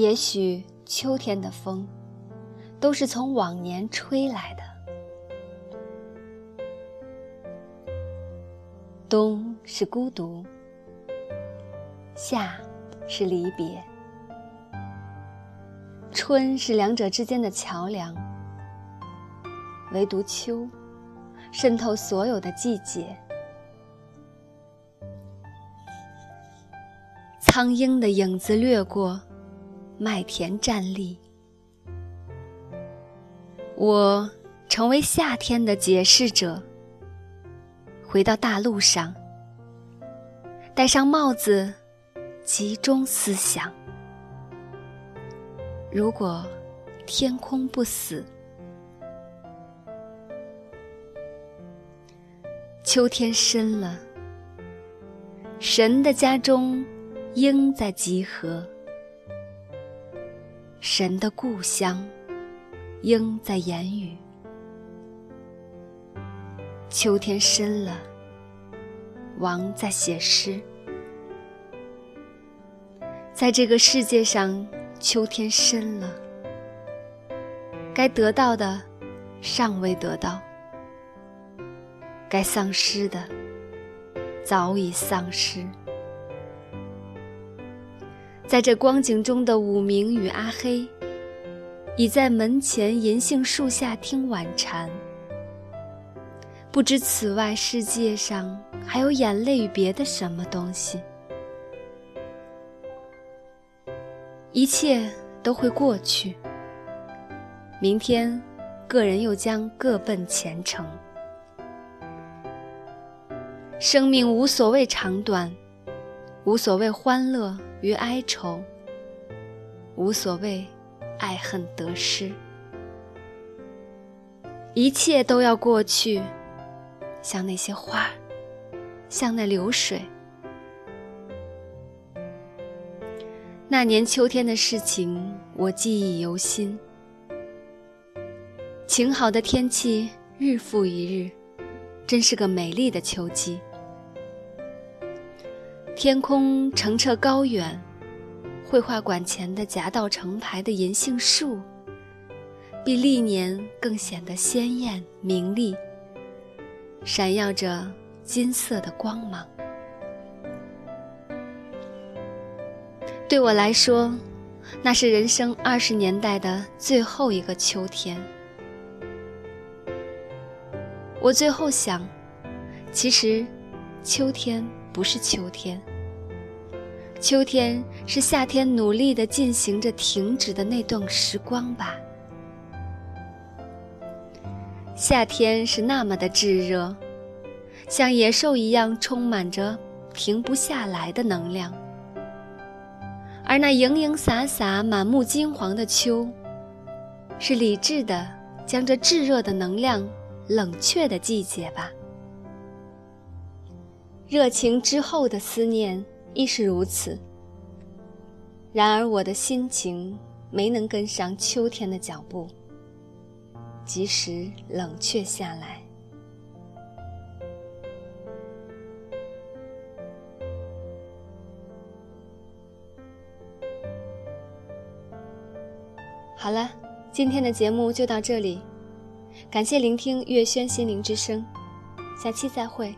也许秋天的风，都是从往年吹来的。冬是孤独，夏是离别，春是两者之间的桥梁。唯独秋，渗透所有的季节。苍鹰的影子掠过麦田，站立。我成为夏天的解释者。回到大路上，戴上帽子，集中思想。如果天空不死，秋天深了，神的家中，鹰在集合；神的故乡，鹰在言语。秋天深了，王在写诗。在这个世界上，秋天深了，该得到的尚未得到，该丧失的早已丧失。在这光景中的武明与阿黑，已在门前银杏树下听晚蝉。不知此外世界上还有眼泪与别的什么东西？一切都会过去。明天，个人又将各奔前程。生命无所谓长短，无所谓欢乐与哀愁，无所谓爱恨得失，一切都要过去。像那些花，像那流水。那年秋天的事情，我记忆犹新。晴好的天气，日复一日，真是个美丽的秋季。天空澄澈高远，绘画馆前的夹道成排的银杏树，比历年更显得鲜艳明丽。闪耀着金色的光芒。对我来说，那是人生二十年代的最后一个秋天。我最后想，其实，秋天不是秋天。秋天是夏天努力的进行着停止的那段时光吧。夏天是那么的炙热，像野兽一样充满着停不下来的能量，而那盈盈洒洒、满目金黄的秋，是理智的将这炙热的能量冷却的季节吧。热情之后的思念亦是如此。然而我的心情没能跟上秋天的脚步。及时冷却下来。好了，今天的节目就到这里，感谢聆听月轩心灵之声，下期再会。